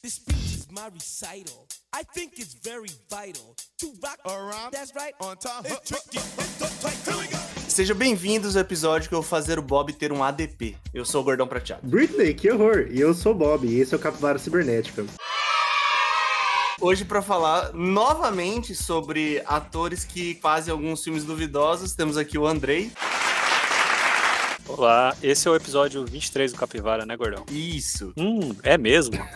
This speech is my recital. I think it's very vital to rock around. That's right. On time. It's tricky. It's tight. Here we go. Sejam bem-vindos ao episódio que eu vou fazer o Bob ter um ADP. Eu sou o Gordão Prateado. Britney, que horror! E eu sou o Bob, e esse é o Capivara Cibernética. Hoje para falar novamente sobre atores que fazem alguns filmes duvidosos, temos aqui o Andrei. Olá, esse é o episódio 23 do Capivara, né, Gordão? Isso. Hum, é mesmo?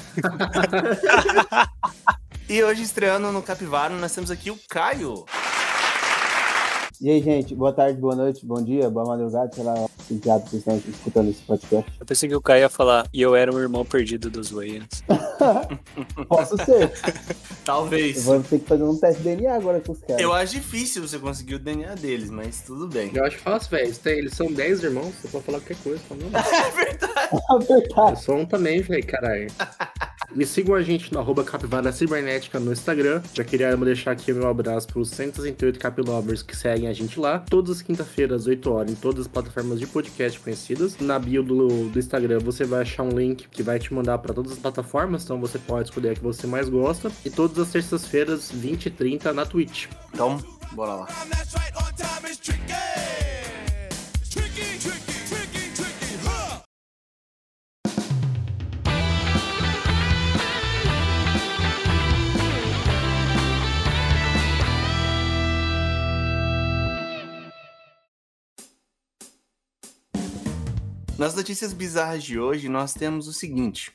E hoje estreando no Capivara, nós temos aqui o Caio. E aí, gente, boa tarde, boa noite, bom dia, boa madrugada, sei lá, que diabo vocês estão escutando esse podcast. Eu pensei que o Caio ia falar, e eu era um irmão perdido dos Wayans. Posso ser. Talvez. Eu vou ter que fazer um teste de DNA agora com os caras. Eu acho difícil você conseguir o DNA deles, mas tudo bem. Eu acho fácil, velho. Eles são 10 irmãos, você pode falar qualquer coisa. Não, É verdade. É verdade. eu sou um também, velho, caralho. Me sigam a gente no arroba Capivara Cibernética no Instagram. Já queria deixar aqui o meu abraço pros 168 Capilovers que seguem a gente lá. Todas as quinta-feiras, às 8 horas, em todas as plataformas de podcast conhecidas. Na bio do, do Instagram você vai achar um link que vai te mandar para todas as plataformas, então você pode escolher a que você mais gosta. E todas as terças-feiras, 20 e 30 na Twitch. Então, bora lá. Nas notícias bizarras de hoje, nós temos o seguinte.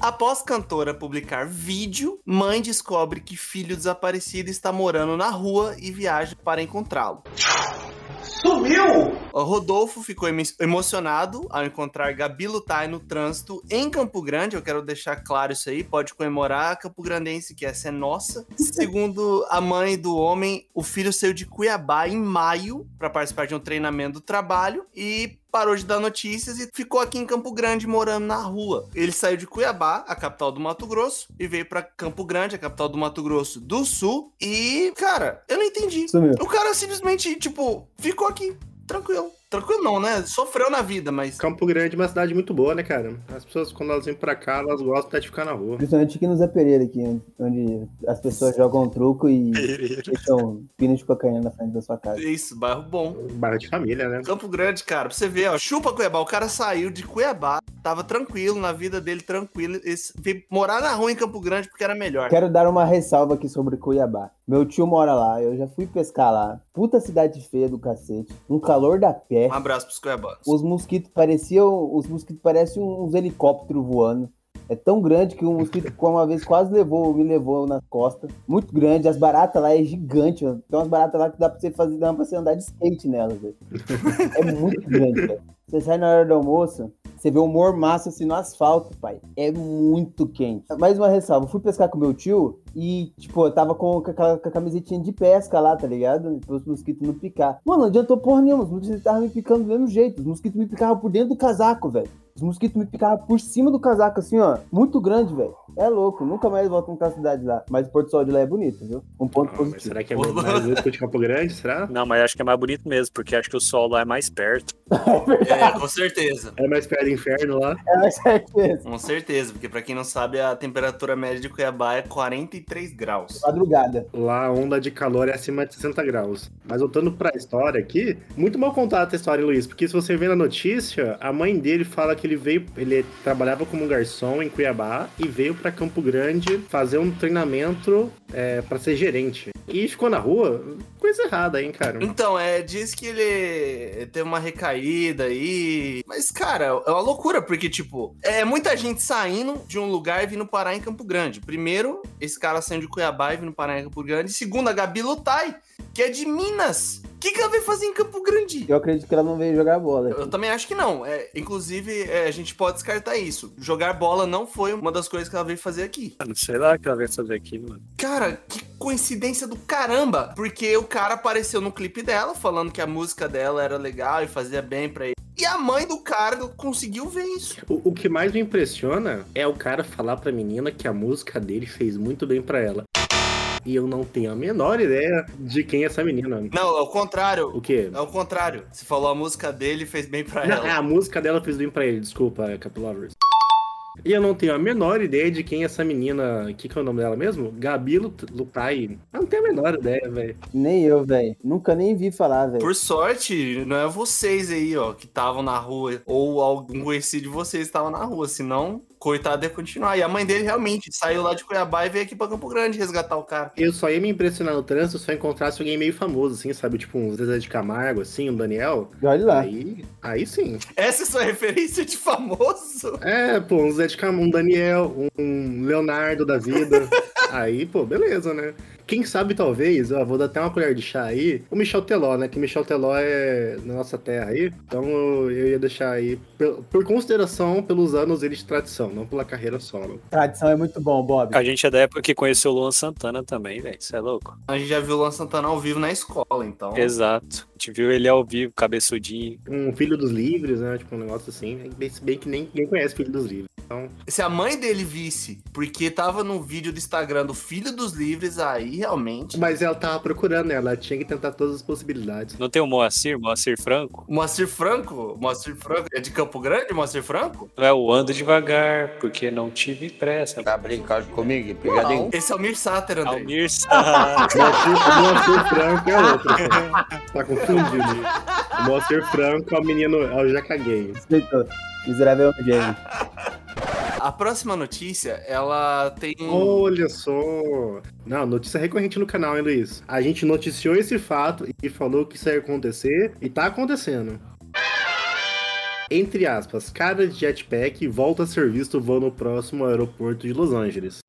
Após cantora publicar vídeo, mãe descobre que filho desaparecido está morando na rua e viaja para encontrá-lo. Sumiu! O Rodolfo ficou emo- emocionado ao encontrar Gabi Lutai no trânsito em Campo Grande. Eu quero deixar claro isso aí. Pode comemorar a Campo Grandense, que essa é nossa. Segundo a mãe do homem, o filho saiu de Cuiabá em maio para participar de um treinamento do trabalho e parou de dar notícias e ficou aqui em Campo Grande morando na rua. Ele saiu de Cuiabá, a capital do Mato Grosso, e veio para Campo Grande, a capital do Mato Grosso do Sul. E, cara, eu não entendi. O cara simplesmente, tipo, ficou aqui, tranquilo. Tranquilo não, né? Sofreu na vida, mas. Campo Grande é uma cidade muito boa, né, cara? As pessoas, quando elas vêm pra cá, elas gostam até de ficar na rua. Principalmente aqui no Zé Pereira, aqui, onde as pessoas jogam truco e deixam pino de cocaína na frente da sua casa. Isso, bairro bom. Barra de família, né? Campo Grande, cara, pra você ver, ó, chupa Cuiabá. O cara saiu de Cuiabá, tava tranquilo, na vida dele tranquilo. Esse, veio morar na rua em Campo Grande porque era melhor. Quero dar uma ressalva aqui sobre Cuiabá. Meu tio mora lá, eu já fui pescar lá. Puta cidade feia do cacete. Um calor da pé. Um abraço pros Cuiabanos. Os mosquitos pareciam. Os mosquitos parecem uns helicópteros voando. É tão grande que um mosquito uma vez quase levou, me levou na costa. Muito grande. As baratas lá é gigante. mano. Tem umas baratas lá que dá pra você fazer, dá pra você andar de skate nelas, velho. É muito grande, velho. Você sai na hora do almoço, você vê o mormaço assim no asfalto, pai. É muito quente. Mais uma ressalva, fui pescar com meu tio e, tipo, eu tava com, com aquela com a camisetinha de pesca lá, tá ligado? Para os mosquitos não picar. Mano, não adiantou porra nenhuma, os mosquitos estavam me picando do mesmo jeito. Os mosquitos me picavam por dentro do casaco, velho. Os mosquitos me picavam por cima do casaco, assim, ó. Muito grande, velho. É louco, nunca mais volto pra cidade lá. Mas o Porto Sol de lá é bonito, viu? Um ponto Ah, positivo. será que é mais bonito de Campo Grande? Será? Não, mas acho que é mais bonito mesmo, porque acho que o sol lá é mais perto. É, com certeza. É mais perto do inferno lá? É mais certeza. Com certeza, porque pra quem não sabe, a temperatura média de Cuiabá é 43 graus. Madrugada. Lá a onda de calor é acima de 60 graus. Mas voltando pra história aqui, muito mal contada essa história, Luiz, porque se você vê na notícia, a mãe dele fala que ele veio, ele trabalhava como garçom em Cuiabá e veio pra Campo Grande fazer um treinamento é, para ser gerente. E ficou na rua, coisa errada, hein, cara? Então, é, diz que ele teve uma recaída aí. Mas, cara, é uma loucura, porque, tipo, é muita gente saindo de um lugar e vindo parar em Campo Grande. Primeiro, esse cara saindo de Cuiabá e vindo parar em Campo Grande. Segundo, a Gabi Lutai, que é de Minas. O que, que ela veio fazer em Campo Grande? Eu acredito que ela não veio jogar bola. Eu também acho que não. É, inclusive, é, a gente pode descartar isso. Jogar bola não foi uma das coisas que ela veio fazer aqui. Ah, Não sei lá o que ela veio fazer aqui, mano. Cara, que coincidência do caramba! Porque o cara apareceu no clipe dela, falando que a música dela era legal e fazia bem pra ele. E a mãe do cara conseguiu ver isso. O, o que mais me impressiona é o cara falar pra menina que a música dele fez muito bem pra ela. E eu não tenho a menor ideia de quem é essa menina. Não, ao contrário. O quê? É o contrário. Você falou a música dele fez bem pra Não, ela. a música dela fez bem pra ele, desculpa, Capilovers. E eu não tenho a menor ideia de quem é essa menina. O que, que é o nome dela mesmo? Gabi Lut- Lutai. Eu não tenho a menor ideia, velho. Nem eu, velho. Nunca nem vi falar, velho. Por sorte, não é vocês aí, ó, que estavam na rua, ou algum conhecido de vocês estava na rua, senão, coitado ia continuar. E a mãe dele realmente saiu lá de Cuiabá e veio aqui pra Campo Grande resgatar o cara. Eu só ia me impressionar no trânsito se eu encontrasse alguém meio famoso, assim, sabe? Tipo um Zezé de Camargo, assim, um Daniel. Olha lá. Aí, aí sim. Essa é sua referência de famoso? É, pô, um Zé de Camargo, um Daniel, um Leonardo da vida. aí, pô, beleza, né? Quem sabe, talvez, ó, vou dar até uma colher de chá aí, o Michel Teló, né? Que Michel Teló é na nossa terra aí. Então eu ia deixar aí, por, por consideração pelos anos dele de tradição, não pela carreira solo. Tradição é muito bom, Bob. A gente é da época que conheceu o Luan Santana também, velho. Isso é louco. A gente já viu o Luan Santana ao vivo na escola, então. Exato. A gente viu ele ao vivo, cabeçudinho. Um Filho dos Livres, né? Tipo, um negócio assim. Bem, se bem que nem ninguém conhece Filho dos Livres. Então, Se a mãe dele visse, porque tava no vídeo do Instagram do Filho dos Livres, aí realmente. mas ela tava procurando, né? Ela tinha que tentar todas as possibilidades. Não tem o Moacir, Moacir Franco? Moacir Franco? Moacir Franco? É de Campo Grande, Moacir Franco? Não é o ando devagar, porque não tive pressa. Tá brincando comigo? Pegadinho. Esse é o Mir Sater, André. Almir Sá. O Moacir Franco é outro. Tá confundindo. O Moacir Franco é o menino, é o Jaca Gay. Miserável gênio. A próxima notícia, ela tem. Olha só. Não, notícia recorrente no canal, hein, Luiz? A gente noticiou esse fato e falou que isso ia acontecer e tá acontecendo. Entre aspas, cara de jetpack volta a ser visto voando no próximo aeroporto de Los Angeles.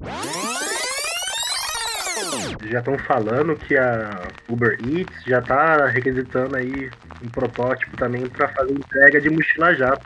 Já estão falando que a Uber Eats já tá requisitando aí um protótipo também para fazer entrega de mochila jato.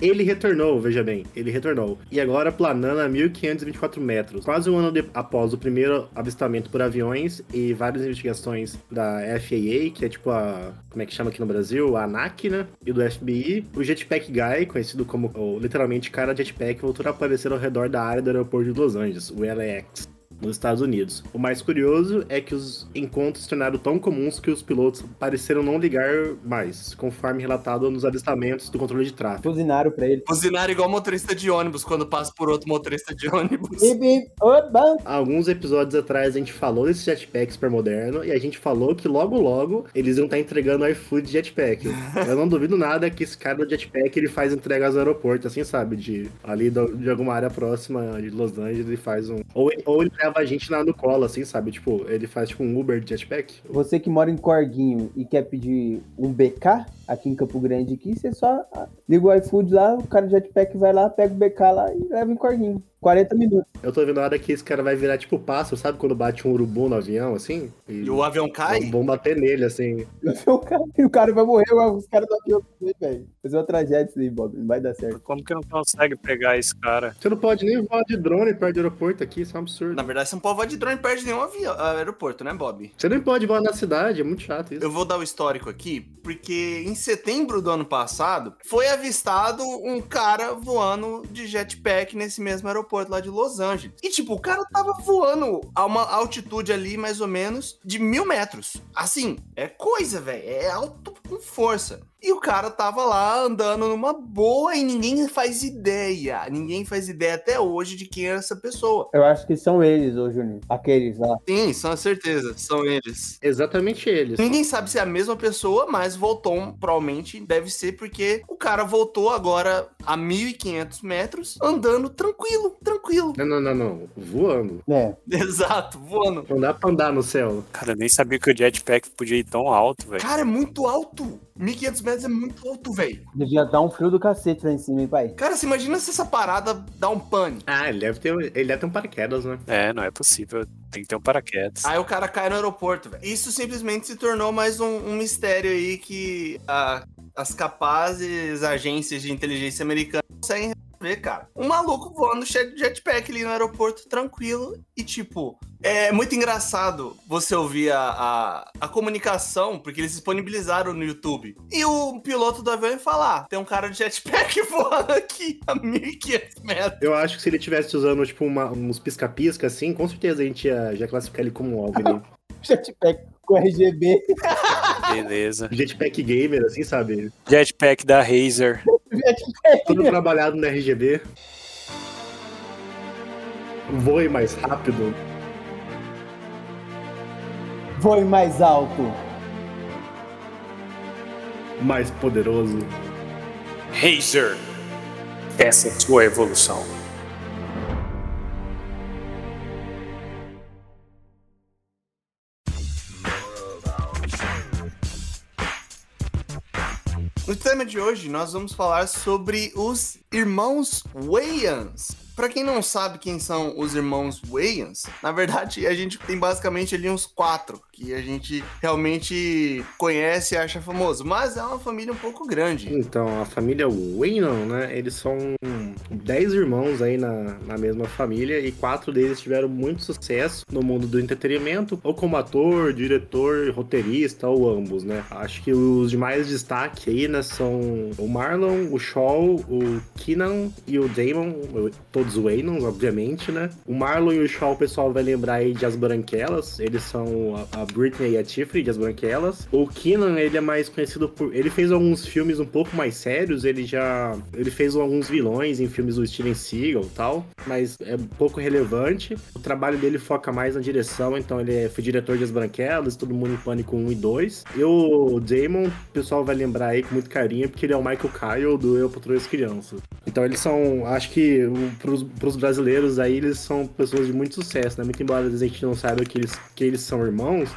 Ele retornou, veja bem, ele retornou. E agora planando a 1524 metros. Quase um ano de- após o primeiro avistamento por aviões e várias investigações da FAA, que é tipo a. Como é que chama aqui no Brasil? A ANAC, né? E do FBI. O Jetpack Guy, conhecido como o, literalmente cara jetpack, voltou a aparecer ao redor da área do aeroporto de Los Angeles, o LAX nos Estados Unidos. O mais curioso é que os encontros se tornaram tão comuns que os pilotos pareceram não ligar mais, conforme relatado nos avistamentos do controle de tráfego. Buzinaram pra ele. Buzinar igual motorista de ônibus quando passa por outro motorista de ônibus. Alguns episódios atrás a gente falou desse jetpack super moderno e a gente falou que logo logo eles iam estar entregando iFood jetpack. Eu não duvido nada que esse cara do jetpack ele faz entregas no aeroporto, assim, sabe? De ali do- de alguma área próxima de Los Angeles ele faz um. Ou, ou ele leva a gente na, no colo, assim, sabe? Tipo, ele faz tipo um Uber de jetpack. Você que mora em Corguinho e quer pedir um BK aqui em Campo Grande, aqui, você só ah, liga o iFood lá, o cara do jetpack vai lá, pega o BK lá e leva em Corguinho. 40 minutos. Eu tô vendo a hora que esse cara vai virar tipo pássaro, sabe? Quando bate um urubu no avião, assim? E o avião cai? Vão bater nele, assim. O cara, o cara vai morrer, os caras do avião também, velho. Fazer uma tragédia isso aí, Bob. Não vai dar certo. Como que não consegue pegar esse cara? Você não pode nem voar de drone perto do aeroporto aqui, isso é um absurdo. Na verdade, você não pode voar de drone perto de nenhum avião, aeroporto, né, Bob? Você nem pode voar na cidade, é muito chato isso. Eu vou dar o histórico aqui, porque em setembro do ano passado foi avistado um cara voando de jetpack nesse mesmo aeroporto lá de Los Angeles. E tipo, o cara tava voando a uma altitude ali mais ou menos de mil metros. Assim, é coisa, velho. É alto com força. E o cara tava lá andando numa boa e ninguém faz ideia. Ninguém faz ideia até hoje de quem era essa pessoa. Eu acho que são eles, ô Juninho. Aqueles lá. Sim, são certeza, são eles. Exatamente eles. Ninguém sabe se é a mesma pessoa, mas voltou, provavelmente deve ser porque o cara voltou agora a 1.500 metros, andando tranquilo, tranquilo. Não, não, não, não. Voando. É. Exato, voando. Não dá pra andar no céu. Cara, eu nem sabia que o jetpack podia ir tão alto, velho. Cara, é muito alto. 1.500 metros é muito alto, velho. Devia dar um frio do cacete lá em cima, hein, pai? Cara, você imagina se essa parada dá um pane. Ah, ele deve ter, ele deve ter um paraquedas, né? É, não é possível. Tem que ter um paraquedas. Aí o cara cai no aeroporto, velho. Isso simplesmente se tornou mais um, um mistério aí que a- as capazes agências de inteligência americanas conseguem resolver, cara. Um maluco voando cheio de jetpack ali no aeroporto, tranquilo. E, tipo, é muito engraçado você ouvir a, a, a comunicação, porque eles disponibilizaram no YouTube. E o piloto do avião falar: tem um cara de jetpack voando aqui a 1.500 metros. Eu acho que se ele tivesse usando, tipo, uma- uns pisca-pisca, assim, com certeza a gente ia já classificar ele como um OVNI. Jetpack com RGB. Beleza. Jetpack gamer, assim, sabe? Jetpack da Razer. Tudo trabalhado no RGB. Voe mais rápido. Voe mais alto. Mais poderoso. Razer. Essa é a sua evolução. Tema de hoje, nós vamos falar sobre os irmãos Wayans. Pra quem não sabe quem são os irmãos Wayans, na verdade a gente tem basicamente ali uns quatro que a gente realmente conhece e acha famoso, mas é uma família um pouco grande. Então, a família Waynon, né? Eles são 10 irmãos aí na, na mesma família e quatro deles tiveram muito sucesso no mundo do entretenimento, ou como ator, diretor, roteirista, ou ambos, né? Acho que os de mais destaque aí, né, são o Marlon, o Shaw, o Keenan e o Damon, todos Waynons, obviamente, né? O Marlon e o Shaw, o pessoal vai lembrar aí de As Branquelas, eles são a, a Britney e a Tiffany de As Branquelas. O Keenan, ele é mais conhecido por... Ele fez alguns filmes um pouco mais sérios, ele já... Ele fez alguns vilões em filmes do Steven Seagal e tal, mas é pouco relevante. O trabalho dele foca mais na direção, então ele é, foi diretor de As Branquelas, Todo Mundo em Pânico 1 e 2. E o Damon, o pessoal vai lembrar aí com muito carinho, porque ele é o Michael Kyle do Eu Patrulho as Crianças. Então eles são, acho que pros, pros brasileiros aí, eles são pessoas de muito sucesso, né? Muito embora a gente não saiba que eles, que eles são irmãos,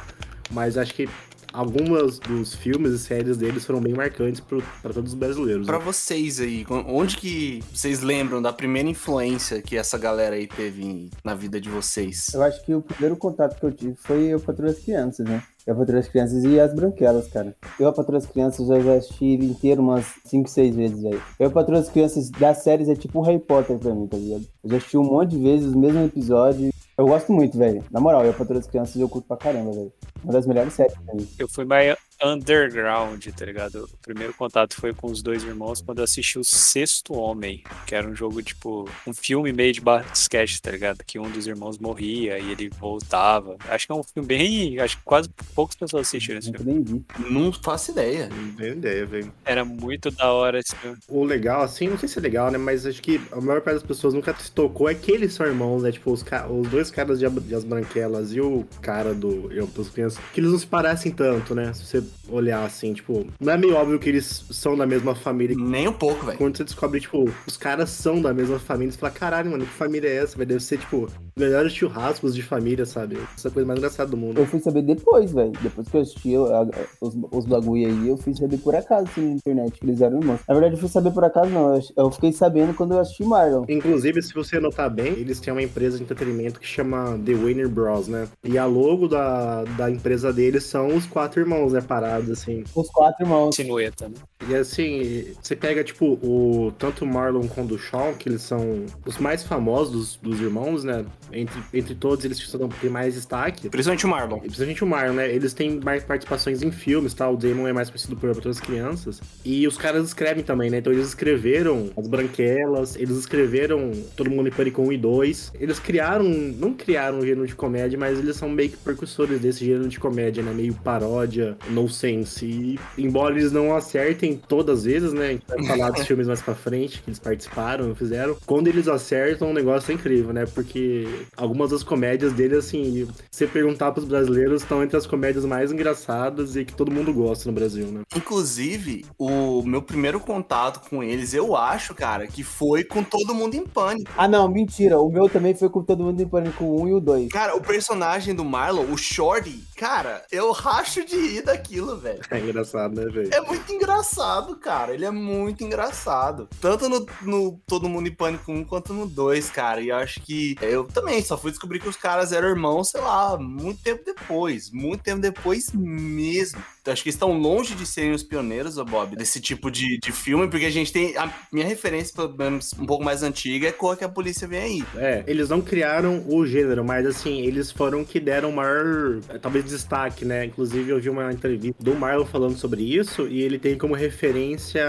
mas acho que algumas dos filmes e séries deles foram bem marcantes para todos os brasileiros. Pra né? vocês aí, onde que vocês lembram da primeira influência que essa galera aí teve em- na vida de vocês? Eu acho que o primeiro contato que eu tive foi eu Patrulha as Crianças, né? Eu Patrulha as Crianças e as Branquelas, cara. Eu a Patrulha as Crianças já, já assisti ele inteiro umas 5, 6 vezes, velho. Eu Patrulha as Crianças das séries é tipo um Harry Potter pra mim, tá ligado? Eu já assisti um monte de vezes os mesmos episódios. Eu gosto muito, velho. Na moral, eu Patrulha as Crianças eu curto pra caramba, velho. Uma das melhores séries pra mim. Eu fui mais underground, tá ligado? O primeiro contato foi com os dois irmãos quando eu assisti o Sexto Homem, que era um jogo, tipo, um filme meio de basquete, tá ligado? Que um dos irmãos morria e ele voltava. Acho que é um filme bem. Acho que quase poucas pessoas assistiram esse filme. nem vi. Não faço ideia. Não tenho ideia, velho. Era muito da hora esse filme. O legal, assim, não sei se é legal, né? Mas acho que a maior parte das pessoas nunca se tocou é que eles são irmãos, né? Tipo, os, ca- os dois caras de, Ab- de As Branquelas e o cara do Eu Pros Crianças, que eles não se parecem tanto, né? Se você olhar assim, tipo, não é meio óbvio que eles são da mesma família. Nem um pouco, velho. Quando você descobre, tipo, os caras são da mesma família, você fala, caralho, mano, que família é essa? Vai deve ser, tipo, melhores churrascos de família, sabe? Essa coisa mais engraçada do mundo. Eu fui saber depois, velho. Depois que eu assisti eu- a- os, os bagulho aí, eu fui saber por acaso, assim, na internet, que eles eram irmãos. Na verdade, eu fui saber por acaso, não. Eu, eu fiquei sabendo quando eu assisti Marlon. Inclusive, se você notar bem, eles têm uma empresa de entretenimento que chama The Wayner Bros, né? E a logo da, da empresa deles são os quatro irmãos, né? Parados, assim. Os quatro irmãos. Silhueta, né? E assim, você pega, tipo, o tanto o Marlon quanto o Sean, que eles são os mais famosos dos, dos irmãos, né? Entre, entre todos, eles precisam ter mais destaque. Principalmente o Marlon. E Principalmente o Marlon, né? Eles têm mais participações em filmes, tá? O Damon é mais conhecido por outras crianças. E os caras escrevem também, né? Então eles escreveram As Branquelas, eles escreveram Todo Mundo em Pânico 1 e 2. Eles criaram, não criaram um gênero de comédia, mas eles são meio que precursores desse gênero de comédia, né? Meio paródia, no sense. E embora eles não acertem todas as vezes, né? A gente vai falar dos filmes mais pra frente, que eles participaram, fizeram. Quando eles acertam, o negócio é incrível, né? Porque algumas das comédias dele, assim, se você perguntar pros brasileiros, estão entre as comédias mais engraçadas e que todo mundo gosta no Brasil, né? Inclusive, o meu primeiro contato com eles, eu acho, cara, que foi com todo mundo em pânico. Ah, não, mentira. O meu também foi com todo mundo em pânico o 1 e o 2. Cara, o personagem do Marlon, o Shorty, cara, eu racho de rir daquilo, velho. É engraçado, né, velho? É muito engraçado, cara. Ele é muito engraçado. Tanto no, no Todo Mundo em Pânico 1 quanto no 2, cara. E eu acho que eu também só fui descobrir que os caras eram irmãos, sei lá, muito tempo depois. Muito tempo depois mesmo. Eu acho que eles estão longe de serem os pioneiros, ô Bob, desse tipo de, de filme, porque a gente tem. A minha referência, pelo menos um pouco mais antiga, é Corra que a Polícia Vem Aí. É, eles não criaram o gênero, mas assim, eles foram que deram maior, eh, talvez, destaque, né? Inclusive, eu vi uma entrevista do Marlon falando sobre isso, e ele tem como referência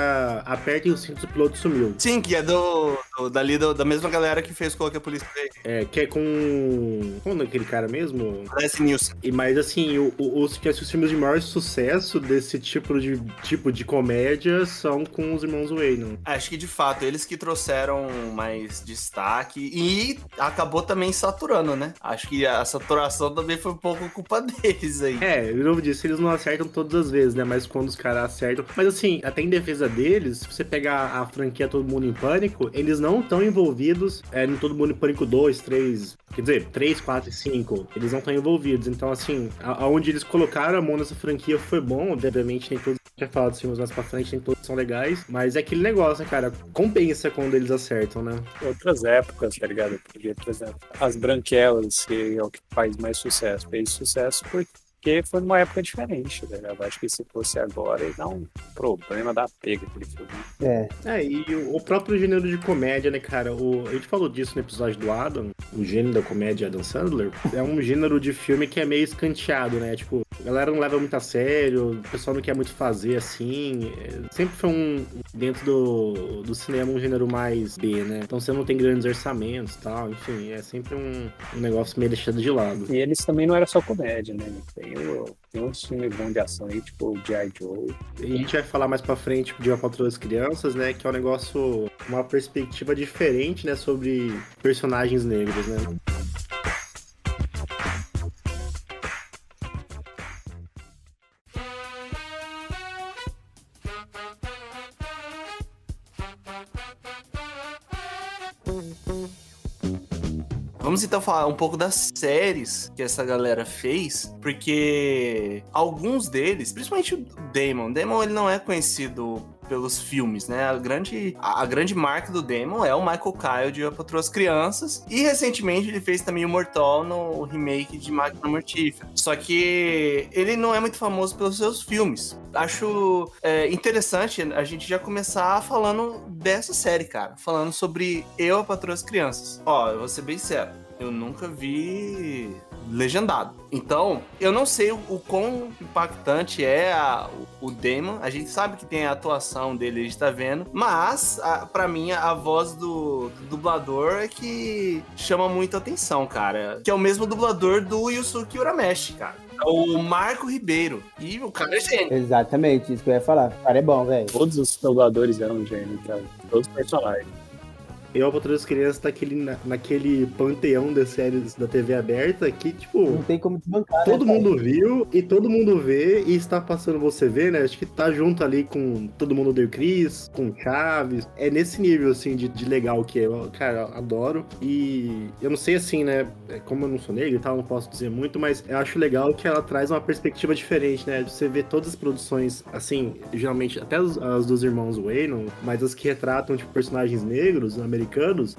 Apertem o cinto, o piloto sumiu. Sim, que é do, do- dali do- da mesma galera que fez Corra que a Polícia. É, que é com. Como é aquele cara mesmo? Leslie Nielsen. E, mas assim, o- o- os, que os filmes de maior sucesso desse tipo de, tipo de comédia são com os irmãos Wayne. Acho que de fato, eles que trouxeram mais destaque e acabou também saturando, né? Acho que a saturação também foi um pouco culpa deles aí. É, de novo disse, eles não acertam todas as vezes, né? Mas quando os caras acertam. Mas assim, até em defesa deles, se você pegar a franquia Todo Mundo em Pânico, eles não estão envolvidos é, no Todo Mundo em Pânico 2, 3. Quer dizer, 3, 4 e 5. Eles não estão envolvidos. Então, assim, aonde eles colocaram a mão nessa franquia foi bom. Obviamente, nem todos. Já falado dos filmes mais pra frente, nem todos são legais. Mas é aquele negócio, né, cara? Compensa quando eles acertam, né? Outras épocas, tá ligado? Porque, por exemplo, as branquelas, que é o que faz mais sucesso, fez sucesso porque foi numa época diferente, tá ligado? Acho que se fosse agora, ia dar um problema da pega aquele filme. É, É, e o o próprio gênero de comédia, né, cara? O, a gente falou disso no episódio do Adam, o gênero da comédia Adam Sandler. É um gênero de filme que é meio escanteado, né? Tipo, a galera não leva muito a sério, o pessoal não quer muito fazer assim. É, sempre foi um, dentro do, do cinema, um gênero mais B, né? Então você não tem grandes orçamentos e tal, enfim, é sempre um, um negócio meio deixado de lado. E eles também não era só comédia, né? Tem, o, tem uns filmes bons de ação aí, tipo o G.I. Joe. A gente vai falar mais pra frente de Uma Patroa das Crianças, né? Que é um negócio, uma perspectiva diferente, né? Sobre personagens negros, né? Então falar um pouco das séries que essa galera fez, porque alguns deles, principalmente o Damon, Damon ele não é conhecido pelos filmes, né? A grande, a, grande marca do Damon é o Michael Kyle de Eu as Crianças. E recentemente ele fez também o Mortal no remake de Máquina Mortífera. Só que ele não é muito famoso pelos seus filmes. Acho é, interessante a gente já começar falando dessa série, cara. Falando sobre Eu, a as Crianças. Ó, eu vou ser bem sério. Eu nunca vi legendado. Então, eu não sei o, o quão impactante é a- o, o Damon. A gente sabe que tem a atuação dele, a gente tá vendo. Mas, a, pra mim, a voz do, do dublador é que chama muita atenção, cara. Que é o mesmo dublador do Yusuke Urameshi, cara. É o Marco Ribeiro. E o cara é gênio. exatamente isso que eu ia falar. O cara é bom, velho. Todos os dubladores eram gênios, cara. Todos os personagens. Eu, para outras crianças, tá aquele, na- naquele panteão de séries da TV aberta que, tipo, Não tem como desbancar, né, todo cara? mundo viu e todo mundo vê e está passando você ver, né? Acho que tá junto ali com Todo Mundo Deu Cris, com Chaves. É nesse nível, assim, de, de legal que é. Eu, cara, adoro. E eu não sei, assim, né? é, Como eu não sou negro e tal, não posso dizer muito, mas eu acho legal que ela traz uma perspectiva diferente, né? Você vê todas as produções, assim, geralmente, até as, as dos irmãos Wayne, mas as que retratam, tipo, personagens negros, americanos,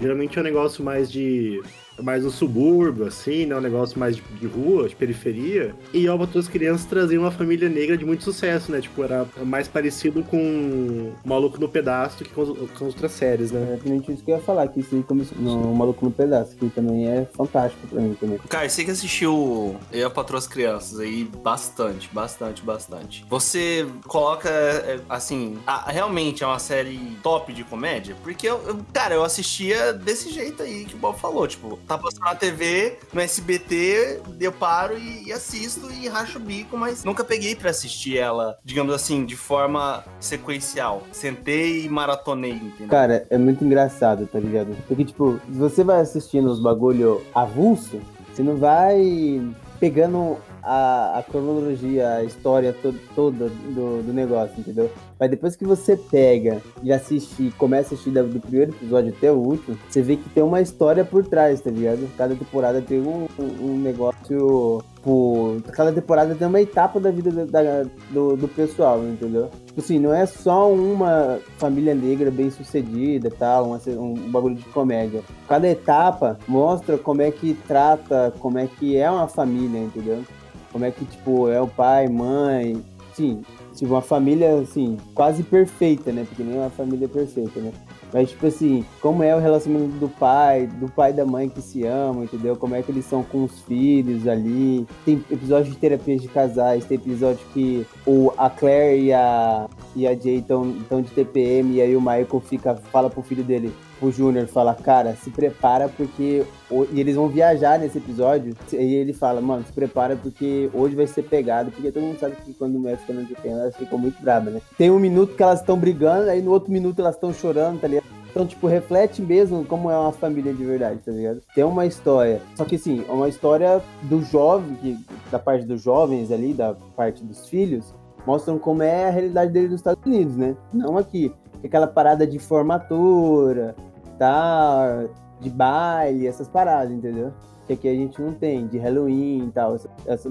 geralmente é um negócio mais de mais no subúrbio, assim, né? Um negócio mais de, de rua, de periferia. E Alba Todas as Crianças trazia uma família negra de muito sucesso, né? Tipo, era mais parecido com Maluco no Pedaço do que com, as- com as outras séries, É né? exatamente isso que eu ia falar, que isso aí começou no Maluco no Pedaço, que também é fantástico pra mim também. Cara, você que assistiu Eu, a Patroa as Crianças aí bastante, bastante, bastante. Você coloca, é, assim, a- realmente é uma série top de comédia? Porque, eu, eu- cara, eu assistia desse jeito aí que o Bob falou. Tipo, tá passando na TV, no SBT, eu paro e, e assisto e racho o bico, mas nunca peguei pra assistir ela, digamos assim, de forma sequencial. Sentei e maratonei, entendeu? Cara, é muito engraçado, tá ligado? Porque, tipo, se você vai assistindo os bagulho avulso, você não vai pegando a, a cronologia, a história to- toda do, do negócio, entendeu? Mas depois que você pega e assiste, começa a assistir do primeiro episódio até o último, você vê que tem uma história por trás, tá ligado? Cada temporada tem um, um- negócio. Tipo, cada temporada tem uma etapa da vida da- da- do, do pessoal, entendeu? Tipo assim, não é só uma família negra bem sucedida tal, uma- um, um bagulho de comédia. Cada etapa mostra como é que trata, como é que é uma família, entendeu? Como é que, tipo, é o pai, mãe, sim, tipo, uma família, assim, quase perfeita, né? Porque nem uma família perfeita, né? Mas, tipo assim, como é o relacionamento do pai, do pai e da mãe que se amam, entendeu? Como é que eles são com os filhos ali. Tem episódio de terapias de casais, tem episódio que o, a Claire e a, e a Jay estão de TPM e aí o Michael fica, fala pro filho dele, pro Júnior, fala, cara, se prepara porque. o- E eles vão viajar nesse episódio. E ele fala, mano, se prepara porque hoje vai ser pegado. Porque todo mundo sabe que quando mulher fica no GP, elas ficam muito bravas, né? Tem um minuto que elas estão brigando, aí no outro minuto elas estão chorando, tá ligado? Então, tipo, reflete mesmo como é uma família de verdade, tá ligado? Tem uma história. Só que, assim, é uma história do jovem, que, da parte dos jovens ali, da parte dos filhos, mostram como é a realidade deles nos Estados Unidos, né? Não aqui. Aquela parada de formatura, tá? De baile, essas paradas, entendeu? Que aqui a gente não tem, de Halloween e tal. Essa, essa,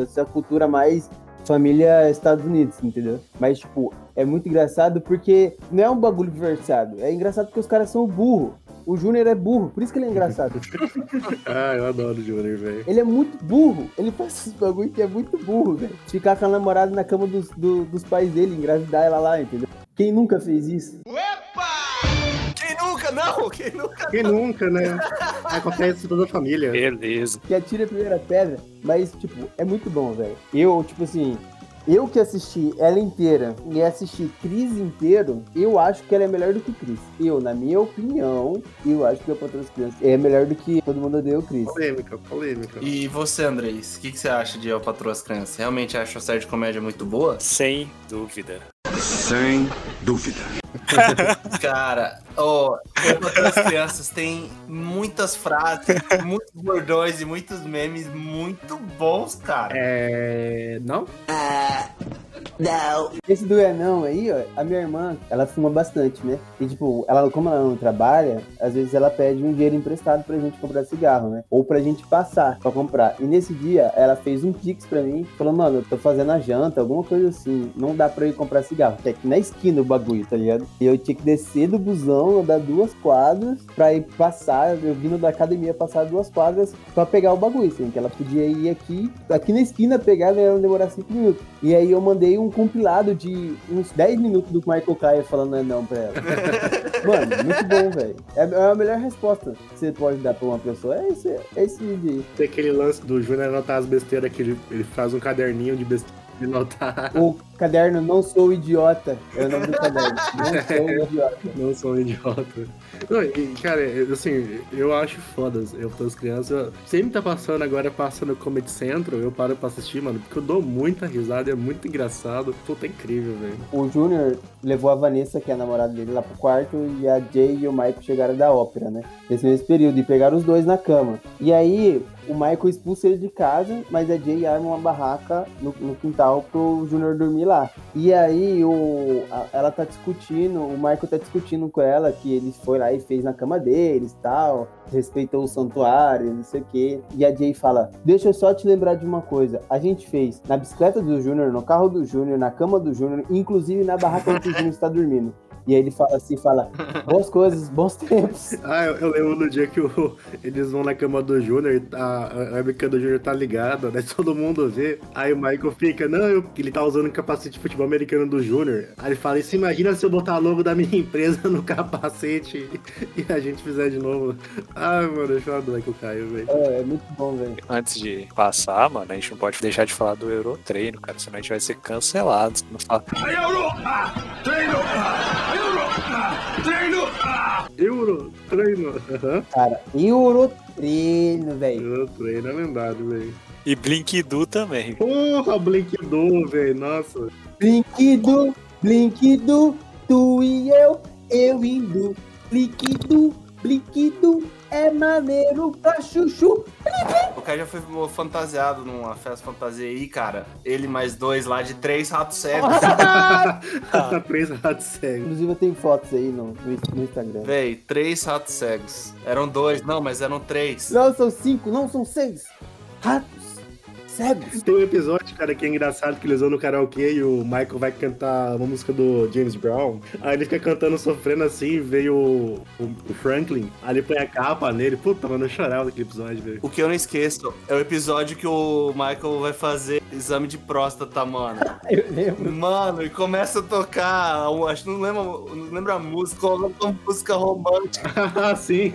essa cultura mais família Estados Unidos, entendeu? Mas, tipo, é muito engraçado porque não é um bagulho versado. É engraçado porque os caras são burro. O Júnior é burro, por isso que ele é engraçado. Ah, eu adoro o Junior, velho. Ele é muito burro. Ele faz esses bagulho que é muito burro, velho. Ficar com a namorada na cama dos, do- dos pais dele, engravidar ela lá, entendeu? Quem nunca fez isso? Quem nunca? Não, quem nunca? Quem nunca, né? Acontece em toda a família. Beleza. Que atira a primeira pedra. Mas, tipo, é muito bom, velho. Eu, tipo assim, eu que assisti ela inteira e assisti Cris inteiro, eu acho que ela é melhor do que Cris. Eu, na minha opinião, eu acho que a Patroa das Crianças é melhor do que Todo Mundo Odeia o Cris. Polêmica, polêmica. E você, Andrés, o que, que você acha de Eu Patroa as Crianças? Realmente acha a série de comédia muito boa? Sem dúvida. Sem dúvida. Cara, ó, Patroa as Crianças tem muitas frases, muitos bordões e muitos memes muito bons, cara. É. Não? Esse do não aí, ó, a minha irmã, ela fuma bastante, né? E tipo, ela, como ela não trabalha, às vezes ela pede um dinheiro emprestado pra gente comprar cigarro, né? Ou pra gente passar pra comprar. E nesse dia, ela fez um pix pra mim, falou, mano, eu tô fazendo a janta, alguma coisa assim. Não dá pra eu ir comprar cigarro, que é aqui na esquina o bagulho, tá ligado? E eu tinha que descer do busão, andar duas quadras pra ir passar, eu vindo da academia passar duas quadras pra pegar o bagulho, assim, que ela podia ir aqui, aqui na esquina pegar, né, ia demorar cinco minutos. E aí eu mandei um compilado de uns 10 minutos do Michael Kaya falando não pra ela. Mano, muito bom, velho. É é a melhor resposta que você pode dar pra uma pessoa. É esse, é esse. Tem aquele lance do Júnior anotar as besteiras que ele, ele faz um caderninho de besteira de notar. O caderno Não Sou Idiota é o nome do caderno. Não Sou Idiota. Não sou idiota. Não, e, cara, assim, eu acho foda. Eu as crianças. Sempre tá passando agora, passa no Comedy Central, eu paro pra assistir, mano, porque eu dou muita risada, é muito engraçado. Puta, é incrível, velho. O Júnior levou a Vanessa, que é a namorada dele, lá pro quarto e a Jay e o Michael chegaram da ópera, né? Nesse mesmo período, e pegaram os dois na cama. E aí, o Michael expulsa ele de casa, mas a Jay arma uma barraca no, no quintal pro Júnior dormir lá. E aí, o, a- ela tá discutindo, o Michael tá discutindo com ela que ele foi lá e fez na cama deles tal, respeitou o santuário, não sei o quê. E a Jay fala: Deixa eu só te lembrar de uma coisa. A gente fez na bicicleta do Júnior, no carro do Júnior, na cama do Júnior, inclusive na barraca onde o Júnior está dormindo. E aí ele fala assim, fala, boas coisas, bons tempos. Ah, eu, eu lembro do dia que o- eles vão na cama do Júnior e tá- a webcam do Júnior tá ligada, né? Todo mundo vê. Aí o Michael fica, não, eu, ele tá usando o capacete de futebol americano do Júnior. Aí ele fala, isso imagina se eu botar logo da minha empresa no capacete e, e a gente fizer de novo. Ai, mano, eu choro do Michael Caio, velho. É, é muito bom, velho. Antes de passar, mano, a gente não pode deixar de falar do Eurotreino, cara, senão a gente vai ser cancelado. Não fala... Euro, treino. Aham. Cara, e o Eurotreino, velho. Euro, treino é lendário, velho. E Blinkdu também. Porra, Blink do, velho, nossa. Blinquido, blinquido, tu e eu, eu indo. Blinquido, blinquido, é maneiro pra chuchu. O cara já foi fantasiado numa festa fantasia aí, cara. Ele mais dois lá de três ratos cegos. Tá três ratos cegos. Inclusive eu tenho fotos aí no, no, no Instagram. Véi, três ratos cegos. Eram dois, não, mas eram três. Não são cinco, não são seis. Ratos cegos. Tem um episódio, cara, que é engraçado que eles vão no karaokê e o Michael vai cantar uma música do James Brown. Aí ele fica cantando, sofrendo assim, veio o, o, Franklin. Aí ele põe a capa nele. Puta, mano, eu chorava naquele episódio, velho. O que eu não esqueço é o episódio que o Michael vai fazer exame de próstata, mano. Eu lembro. Mano, e começa a tocar, um- acho que não lembro, não lembro a música, uma música romântica. Ah, sim.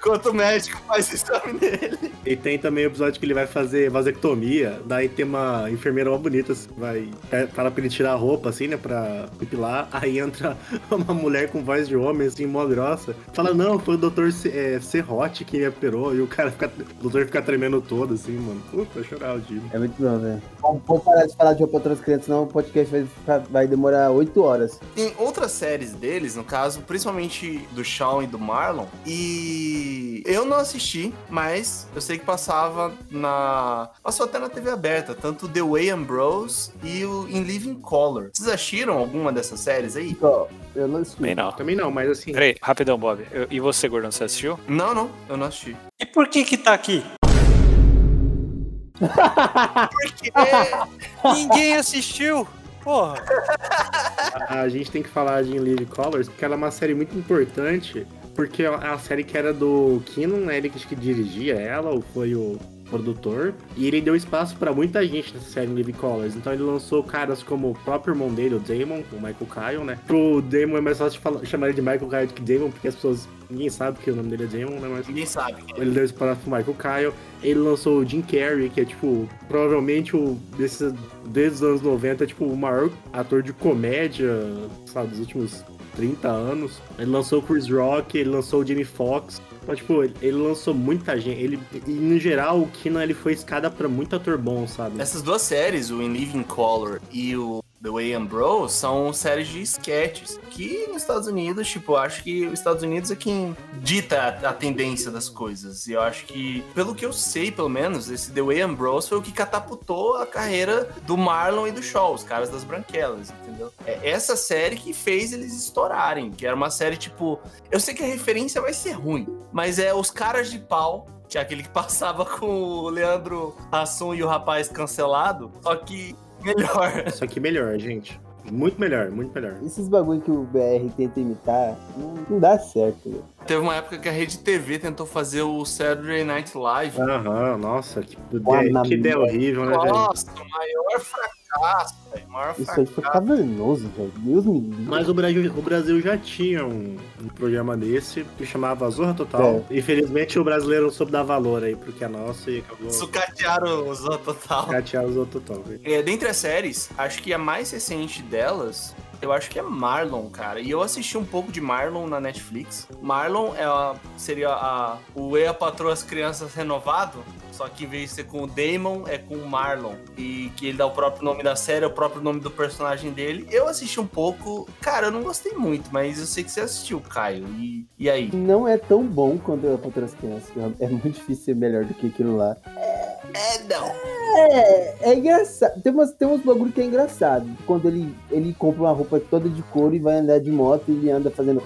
Enquanto o médico faz o exame nele. E tem também o episódio que ele vai fazer vasectomia, daí tem uma enfermeira mó bonita, assim, vai fala pra ele tirar a roupa, assim, né, pra depilar, aí entra uma mulher com voz de homem, assim, mó grossa, fala, não, foi o doutor C- é, Serrote que me operou, e o cara fica, o doutor fica tremendo todo, assim, mano, puta, eu chorava o dia. É muito bom, velho. Vamos vamos parar de falar de roupa para as crianças, senão o podcast vai, ficar- vai demorar 8 horas. Tem outras séries deles, no caso, principalmente do Shawn e do Marlon. E eu não assisti, mas eu sei que passava na. Passou até na TV aberta, tanto The Way and Bros e o In Living Color. Vocês assistiram alguma dessas séries aí? Ó, eu não assisti. Bem não. Também não, mas assim, Peraí, rapidão, Bob. Eu- e você, Gordão, você assistiu? Não, não, eu não assisti. E por que que tá aqui? Porque Ninguém assistiu! Porra! a gente tem que falar de In Live Colors, porque ela é uma série muito importante, porque é uma série que era do Keenan, né, ele que acho que dirigia ela, ou foi o produtor, e ele deu espaço pra muita gente nessa série Live Colors, então ele lançou caras como o próprio irmão dele, o Damon, o Michael Kyle, né, pro Damon é mais fácil falar- chamar ele de Michael Kyle do que Damon, porque as pessoas, ninguém sabe que o nome dele é Damon, né, mas... ninguém sabe. Ele deu espaço pro Michael Kyle. Ele lançou o Jim Carrey, que é, tipo, provavelmente o desses, desde os anos 90, tipo, o maior ator de comédia, sabe, dos últimos 30 anos. Ele lançou o Chris Rock, ele lançou o Jamie Foxx. Então, tipo, ele, ele lançou muita gente. Ele, e, no geral, o Kina, ele foi escada pra muito ator bom, sabe? Essas duas séries, o In Living Color e o The Way and Bros, são séries de sketches. Que nos Estados Unidos, tipo, acho que os Estados Unidos é quem dita a, a tendência das coisas. E eu acho que, pelo que eu sei, pelo menos, esse The Way and Bros foi o que catapultou a carreira do Marlon e do Shaw, os caras das branquelas, entendeu? É essa série que fez eles estourarem, que era uma série, tipo. Eu sei que a referência vai ser ruim, mas é os caras de pau que é aquele que passava com o Leandro Hassum e o rapaz cancelado, só que melhor. Só que melhor, gente. Muito melhor, muito melhor. Esses bagulho que o BR tenta imitar, não, não dá certo, velho. Teve uma época que a Rede TV tentou fazer o Saturday Night Live. Aham, nossa, que, Ah, que ideia horrível, né, velho? Nossa, o maior fracasso, velho. o Maior Isso aí foi cavernoso, velho. Deus me livre. Mas o Brasil, o Brasil já tinha um, um programa desse que chamava Zorra Total. Infelizmente o brasileiro não soube dar valor aí pro que é nosso e acabou Sucatearam o Zó Total. catear os Zorra Total. velho. É, dentre as séries, acho que a mais recente delas, eu acho que é Marlon, cara. E eu assisti um pouco de Marlon na Netflix. Marlon é a- seria a, o Eu, a Patroa as Crianças renovado, só que em vez de ser com o Damon, é com o Marlon. E que ele dá o próprio nome da série, é o próprio nome do personagem dele. Eu assisti um pouco. Cara, eu não gostei muito, mas eu sei que você assistiu, Caio. E, e aí? Não é tão bom quando eu para as crianças. É muito difícil ser melhor do que aquilo lá. É, não. É, é engraçado. Tem, umas, tem uns bagulho que é engraçado. Quando ele, ele compra uma roupa toda de couro e vai andar de moto e ele anda fazendo.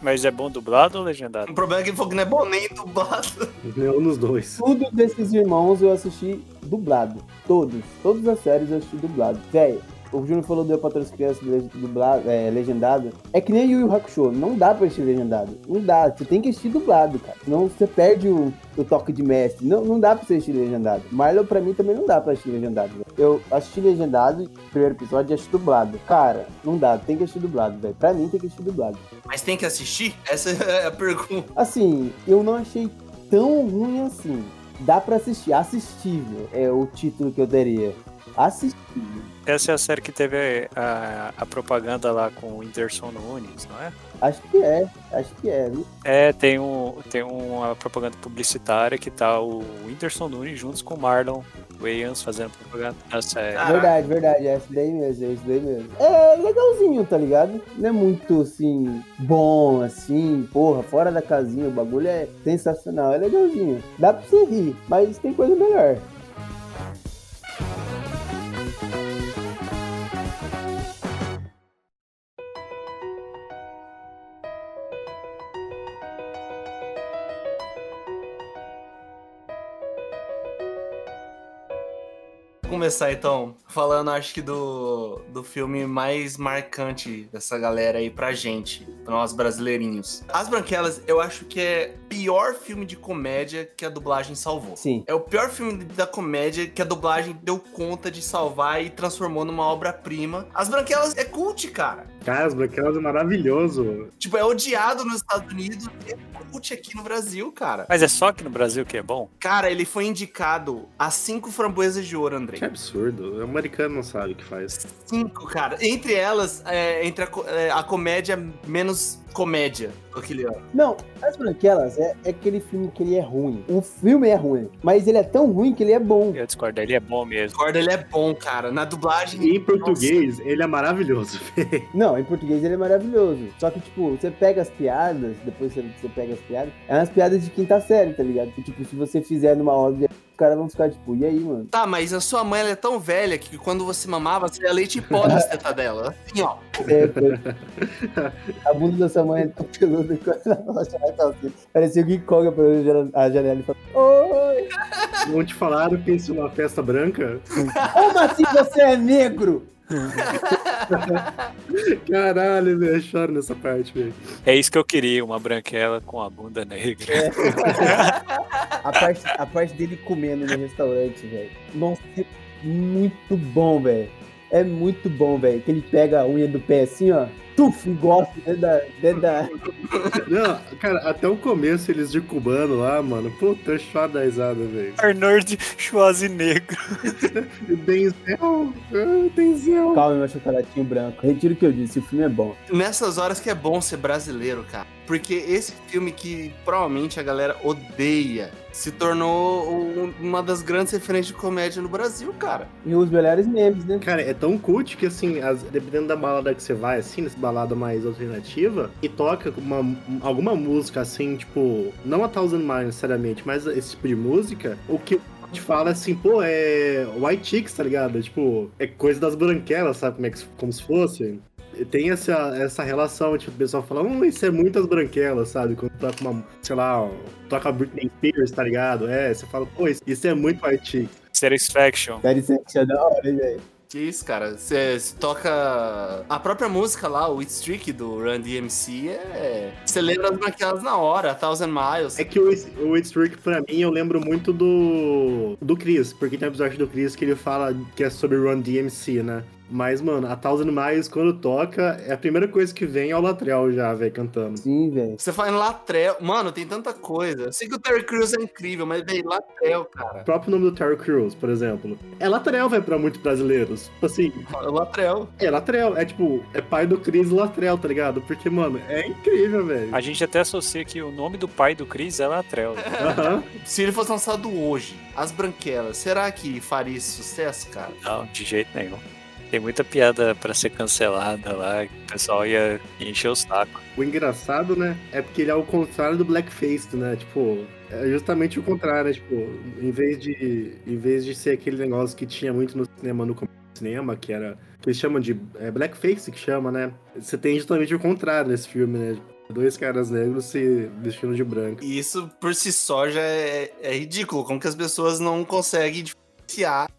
Mas é bom dublado ou legendado? O problema é que ele falou que não é bom nem dublado. Nenhum nos dois. Tudo desses irmãos eu assisti dublado. Todos. Todas as séries eu assisti dublado. Véi, o Júnior falou do as crianças dublado, é, legendado. É que nem Yu Yu Hakusho. Não dá pra assistir legendado. Não dá. Você tem que assistir dublado, cara. Senão você perde o, o toque de mestre. Não, não dá pra você assistir legendado. Marlon, pra mim, também não dá pra assistir legendado. velho. Eu assisti legendado, primeiro episódio, e assisti dublado. Cara, não dá. Tem que assistir dublado, velho. Pra mim, tem que assistir dublado. Mas tem que assistir? Essa é a pergunta. Assim, eu não achei tão ruim assim. Dá pra assistir. Assistível é o título que eu daria. Assistível. Essa é a série que teve a, a propaganda lá com o Whindersson Nunes, não é? Acho que é. Acho que é. viu? É, tem, um, tem uma propaganda publicitária que tá o Whindersson Nunes juntos com o Marlon Wayans fazendo propaganda da série. Caraca. Verdade, verdade. É esse daí mesmo. É esse daí mesmo. É legalzinho, tá ligado? Não é muito assim. Bom, assim. Porra, fora da casinha. O bagulho é sensacional. É legalzinho. Dá pra você rir. Mas tem coisa melhor. Começar então, falando acho que do, do filme mais marcante dessa galera aí pra gente, pra nós brasileirinhos. As Branquelas, eu acho que é o pior filme de comédia que a dublagem salvou. Sim. É o pior filme da comédia que a dublagem deu conta de salvar e transformou numa obra-prima. As Branquelas é cult, cara. Cara, as Branquelas é maravilhoso. Tipo, é odiado nos Estados Unidos. cult aqui no Brasil, cara. Mas é só aqui no Brasil que é bom? Cara, ele foi indicado a cinco framboesas de ouro, Andrei. Que absurdo. O americano não sabe o que faz. Cinco, cara. Entre elas, é, entre a, é, a comédia menos comédia daquele ano. Não, As Branquelas é, é aquele filme que ele é ruim. O filme é ruim, mas ele é tão ruim que ele é bom. Eu discordo, ele é bom mesmo. Discord, ele é bom, cara. Na dublagem. E em português, ele é maravilhoso. Não, em português ele é maravilhoso. Só que, tipo, você pega as piadas, depois você, você pega as piadas, é umas piadas de quinta série, tá ligado? Que, tipo, se você fizer numa roda, os caras vão ficar, tipo, e aí, mano? Tá, mas a sua mãe ela é tão velha que quando você mamava, você ia leite em pó nas tetas dela. Assim, ó. É, a bunda da sua mãe é tão peluda que ela chamar calcinha. Parecia o Gui Koga pela a janela e falou: Oi! Não te falaram que isso é uma festa branca? Como assim você é negro? Caralho, velho, eu choro nessa parte, velho. É isso que eu queria, uma branquela com a bunda negra. A parte, a parte dele comendo no restaurante, velho. Nossa, é muito bom, velho. É muito bom, velho. Que ele pega a unha do pé assim, ó. Tuf, gosta dentro da. Dentro da... Não, cara, até o começo eles de cubano lá, mano. Puta, choro da risada, velho. Arnold Schwarzenegger. Denzel, ah, Denzel. Calma, meu chocolatinho branco. Retiro o que eu disse, o filme é bom. Nessas horas que é bom ser brasileiro, cara. Porque esse filme que provavelmente a galera odeia se tornou um- uma das grandes referências de comédia no Brasil, cara. E os melhores memes, né? Cara, é tão cult que, assim, as- dependendo da balada que você vai, assim, nessa balada mais alternativa, e toca uma, alguma música, assim, tipo, não a Thousand Miles necessariamente, mas esse tipo de música, o que te fala assim, pô, é White Chicks, tá ligado? Tipo, é coisa das branquelas, sabe? Como, é que, como se fosse. Tem essa, essa relação, tipo, o pessoal fala, hum, isso é muitas branquelas, sabe? Quando toca uma, sei lá, toca Britney Spears, tá ligado? É, você fala, pô, isso, isso é muito White Chicks. Satisfaction. Sexy é da hora, hein, velho. Que isso, cara. Você você toca. A própria música lá, o It's Trick do Run DMC, é. Você lembra as branquelas na hora, Thousand Miles. É que o, o It's Trick, pra mim, eu lembro muito do. do Chris, porque tem um episódio do Chris que ele fala que é sobre Run DMC, né? Mas, mano, a Thousand Miles, quando toca, é a primeira coisa que vem é o Latrell já, velho, cantando. Sim, velho. Você fala em Latrell. Mano, tem tanta coisa. Eu sei que o Terry Crews é incrível, mas, velho, Latrell, cara. O próprio nome do Terry Crews, por exemplo. É Latrell, velho, pra muitos brasileiros. Tipo assim, Latrell. é Latrell. É tipo, é pai do Chris Latrell, tá ligado? Porque, mano, é incrível, velho. A gente até associa que o nome do pai do Chris é Latrell. Aham. Se ele fosse lançado hoje, As Branquelas, será que faria esse sucesso, cara? Não, de jeito nenhum. Tem muita piada pra ser cancelada lá, que o pessoal ia encher o saco. O engraçado, né, é porque ele é o contrário do Blackface, né? Tipo, é justamente o contrário, né? Tipo, em vez de, em vez de ser aquele negócio que tinha muito no cinema, no começo do cinema, que era, que eles chamam de é, Blackface, que chama, né? Você tem justamente o contrário nesse filme, né? Dois caras negros se vestindo de branco. E isso por si só já é, é ridículo. Como que as pessoas não conseguem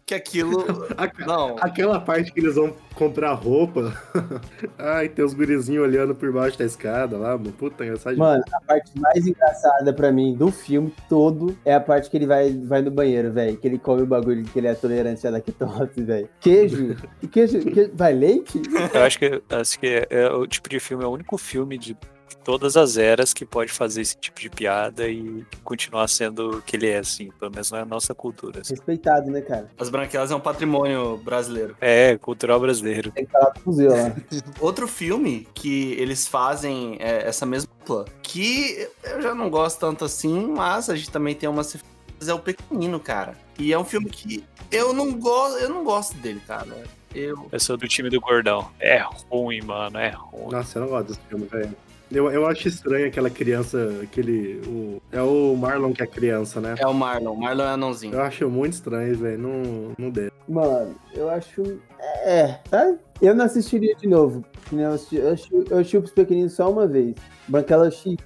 que aquilo. Não. Aquela parte que eles vão comprar roupa. Ai, tem os gurizinhos olhando por baixo da escada lá, mano. Puta, engraçado. Mano, a parte mais engraçada pra mim do filme todo é a parte que ele vai, vai no banheiro, velho. Que ele come o bagulho que ele é tolerante à lactose, velho. Queijo. E queijo, queijo. Vai leite? Eu acho que, acho que é, é o tipo de filme, é o único filme de todas as eras que pode fazer esse tipo de piada e continuar sendo o que ele é, assim. Pelo menos não é a nossa cultura. assim. Respeitado, né, cara? As Branquelas é um patrimônio brasileiro. É, cultural brasileiro. Tem que falar pro museu lá. Outro filme que eles fazem é essa mesma que eu já não gosto tanto assim, mas a gente também tem umas referências, é o Pequenino, cara. E é um filme que eu não gosto, eu não gosto dele, cara. Eu Eu sou do time do Gordão. É ruim, mano, é ruim. Nossa, eu não gosto desse filme, velho. Eu, eu acho estranho aquela criança, aquele. O, é o Marlon que é criança, né? é o Marlon, Marlon é anãozinho. Eu acho muito estranho, velho. Não, não dê. Mano, eu acho. É, tá? Eu não assistiria de novo. Eu assisti, eu assisti, eu assisti os pequeninos só uma vez. Branquela X.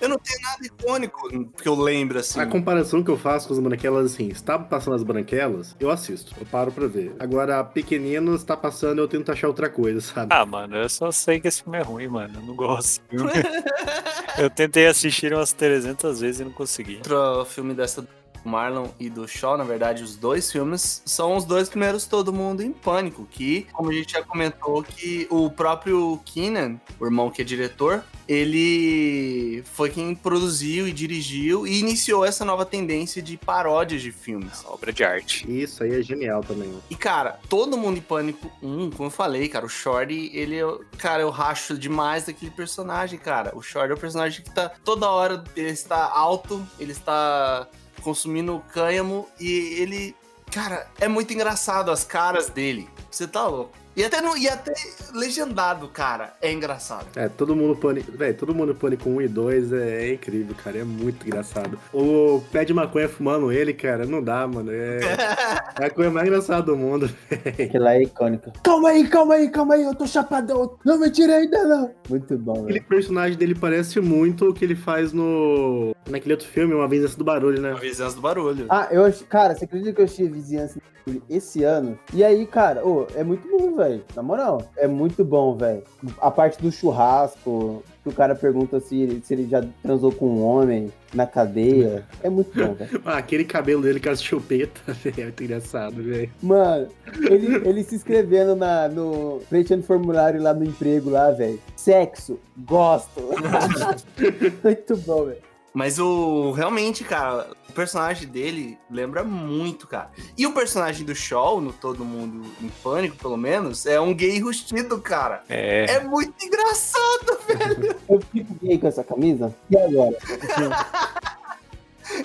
Eu não tenho nada icônico que eu lembro assim. A comparação que eu faço com as branquelas, assim, está passando as branquelas, eu assisto, eu paro pra ver. Agora, pequenino está passando, eu tento achar outra coisa, sabe? Ah, mano, eu só sei que esse filme é ruim, mano. Eu não gosto. eu tentei assistir umas 300 vezes e não consegui. Outro filme dessa Marlon e do Shaw, na verdade, os dois filmes, são os dois primeiros Todo Mundo em Pânico, que, como a gente já comentou, que o próprio Keenan, o irmão que é diretor, ele foi quem produziu e dirigiu e iniciou essa nova tendência de paródias de filmes. Obra de arte. Isso aí é genial também. E, cara, todo mundo em pânico 1, como eu falei, cara, o Shorty, ele, é- cara, eu racho demais daquele personagem, cara. O Shorty é o personagem que tá toda hora, ele está alto, ele está consumindo cânhamo e ele, cara, é muito engraçado as caras dele. Você tá louco. E até, no, e até legendado, cara, é engraçado. É, todo mundo pânico. Véi, todo mundo pânico 1 e 2 é, é incrível, cara. É muito engraçado. O pé de maconha fumando ele, cara, não dá, mano. É, é a coisa mais engraçada do mundo. Aquela é icônica. Calma aí, calma aí, calma aí, eu tô chapadão. Não me tira ainda, não. Muito bom, Aquele velho. personagem dele parece muito o que ele faz no. Naquele outro filme, Uma Antes do Barulho, né? A vizinhança do barulho. Ah, eu acho. Cara, você acredita que eu achei vizinhança esse ano? E aí, cara, ô, é muito bom, velho. Na moral, é muito bom, velho. A parte do churrasco, que o cara pergunta se ele, se ele já transou com um homem na cadeia. É muito bom, velho. Ah, aquele cabelo dele com as chupetas é muito engraçado, velho. Mano, ele, ele se inscrevendo na, no. preenchendo formulário lá no emprego lá, velho. Sexo, gosto. muito bom, velho. Mas o. Realmente, cara, o personagem dele lembra muito, cara. E o personagem do Shaw, no Todo Mundo em Pânico, pelo menos, é um gay rustido, cara. É. É muito engraçado, velho. Eu fico gay com essa camisa? E agora?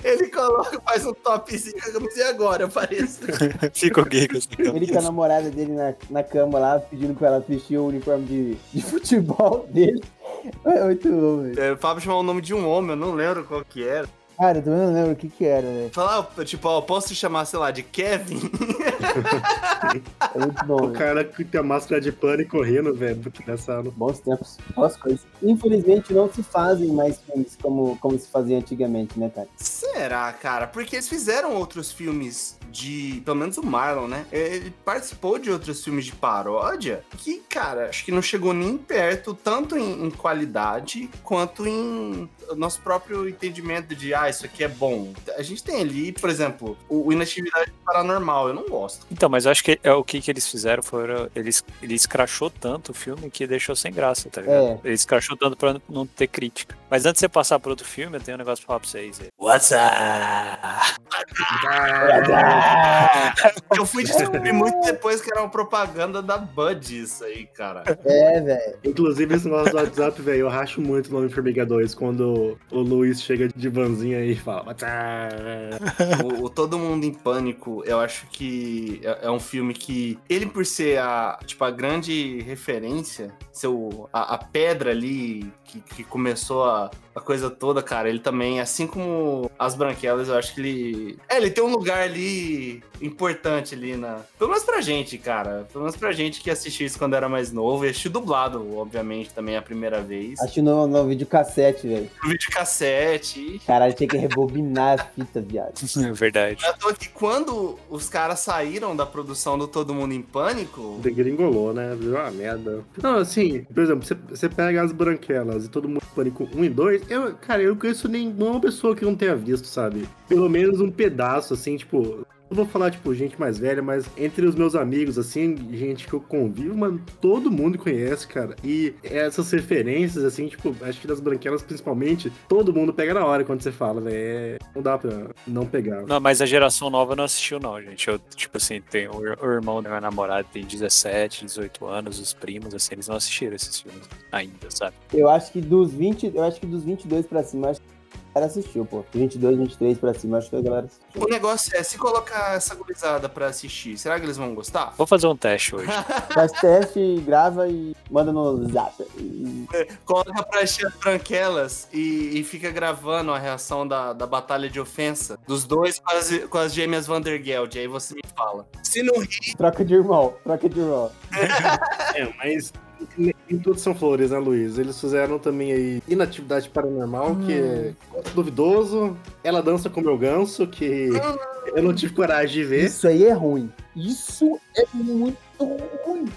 Ele coloca, faz um topzinho com a camisa e agora, parece. Ficou gay com essa Ele com a namorada dele na, na cama lá, pedindo pra ela vestir o uniforme de, de futebol dele. É muito bom, velho. É, o Fábio chamou o nome de um homem, eu não lembro qual que era. Cara, eu também não lembro o que que era, velho. Falar, tipo, ó, posso te chamar, sei lá, de Kevin? É muito bom, O velho. cara que tem a máscara de pano e correndo, velho. Muito engraçado. Bons tempos, boas coisas. Infelizmente não se fazem mais filmes como, como se fazia antigamente, né, cara? Será, cara? Porque eles fizeram outros filmes de. Pelo menos o Marlon, né? Ele participou de outros filmes de paródia que, cara, acho que não chegou nem perto, tanto em, em qualidade quanto em nosso próprio entendimento de, ah, isso aqui é bom. A gente tem ali, por exemplo, o, o Inatividade Paranormal, eu não gosto. Então, mas eu acho que é o que, que eles fizeram foram. Eles, ele escrachou tanto o filme que deixou sem graça, tá ligado? É. Ele escrachou tanto pra não- ter crítica. Mas antes de você passar pro outro filme, eu tenho um negócio pra falar pra vocês. aí. What's up? Eu fui descobrir muito depois que era uma propaganda da Bud isso aí, cara. É, velho. Inclusive, esse nosso WhatsApp, velho, eu racho muito o nome Formiga 2 quando o Luiz chega de vanzinha e fala. O, o Todo Mundo em Pânico, eu acho que é, é um filme que, ele por ser a, tipo, a grande referência, ser o- a, a pedra ali que, que começou a, a coisa toda, cara, ele também, assim como as branquelas, eu acho que ele... É, ele tem um lugar ali importante ali na... Pelo menos pra gente, cara. Pelo menos pra gente que assistiu isso quando era mais novo e assistiu dublado, obviamente, também a primeira vez. Acho no, no videocassete, velho. No videocassete. Caralho, tinha que rebobinar a fita, viado. É verdade. Eu tô que quando os caras saíram da produção do Todo Mundo em Pânico, Degringolou, né? Virou uma merda. Não, assim, por exemplo, você pega as branquelas e todo mundo pânico 1 e 2, eu, cara, eu conheço nenhuma pessoa que não tenha visto, sabe? Pelo menos um pedaço, assim, tipo. Eu vou falar, tipo, gente mais velha, mas entre os meus amigos, assim, gente que eu convivo, mano, todo mundo conhece, cara. E essas referências, assim, tipo, acho que das branquelas principalmente, todo mundo pega na hora quando você fala, velho. É, não dá pra não pegar. Não, mas a geração nova não assistiu, não, gente. Eu, tipo assim, tem o, ir- o irmão da minha namorada tem 17, 18 anos, os primos, assim, eles não assistiram esses filmes ainda, sabe? Eu acho que dos 20, eu acho que dos 22 pra cima, acho que galera assistiu, pô. 22, 23 pra cima, acho que a galera assistiu. o negócio é, se colocar essa gurizada pra assistir, será que eles vão gostar? Vou fazer um teste hoje. Faz teste, grava e manda no zap. E- Coloca pra assistir as branquelas e, e fica gravando a reação da, da batalha de ofensa dos dois com as, com as gêmeas Vandergeld, aí você me fala. Se não rir, Troca de irmão, troca de irmão. É, mas nem todos são flores, né, Luiz? Eles fizeram também aí Inatividade Paranormal, que é duvidoso. Ela dança com meu ganso, que eu não tive coragem de ver. Isso aí é ruim. Isso é muito ruim.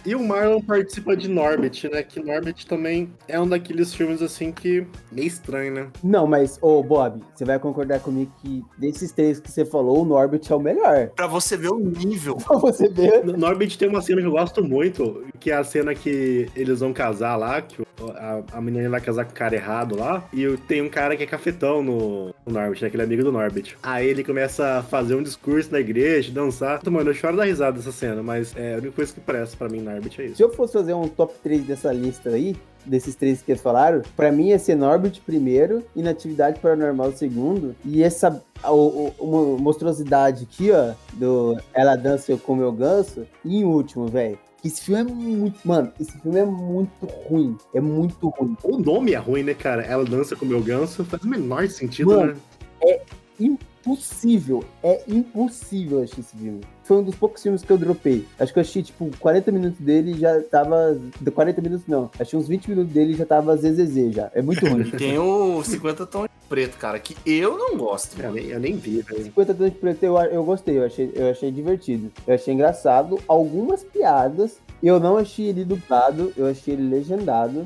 E o Marlon participa de Norbit, né? Que Norbit também é um daqueles filmes assim que meio estranho, né? Não, mas, ô Bob, você vai concordar comigo que desses três que você falou, o Norbit é o melhor. Pra você ver o nível. Pra você ver. No Norbit tem uma cena que eu gosto muito, que é a cena que eles vão casar lá, que a, a menina vai casar com o cara errado lá, e tem um cara que é cafetão no, no Norbit, né? Aquele amigo do Norbit. Aí ele começa a fazer um discurso na igreja, dançar. Mano, eu choro da risada dessa cena, mas é a única coisa que presta pra mim Norbit é isso. Se eu fosse fazer um top 3 dessa lista aí, desses três que eles falaram, pra mim ia ser Norbit primeiro, Inatividade Paranormal segundo, e essa o- o- uma monstruosidade aqui, ó, do Ela Dança Eu Como Eu Ganso, e em último, velho. Esse filme é muito. Mano, esse filme é muito ruim. É muito ruim. O nome é ruim, né, cara? Ela dança com o meu ganso, faz o menor sentido, Mano, né? Impossível. É impossível assistir esse filme. Foi um dos poucos filmes que eu dropei. Acho que eu assisti, tipo, 40 minutos dele e já tava. de 40 minutos não. Achei uns 20 minutos dele e já tava ZZZ já. É muito ruim. Tem o 50 tons de preto, cara, que eu não gosto. Eu nem, eu nem vi, velho. 50 tons de preto eu, eu gostei, eu achei, eu achei divertido. Eu achei engraçado. Algumas piadas. Eu não achei ele dublado, eu achei ele legendado.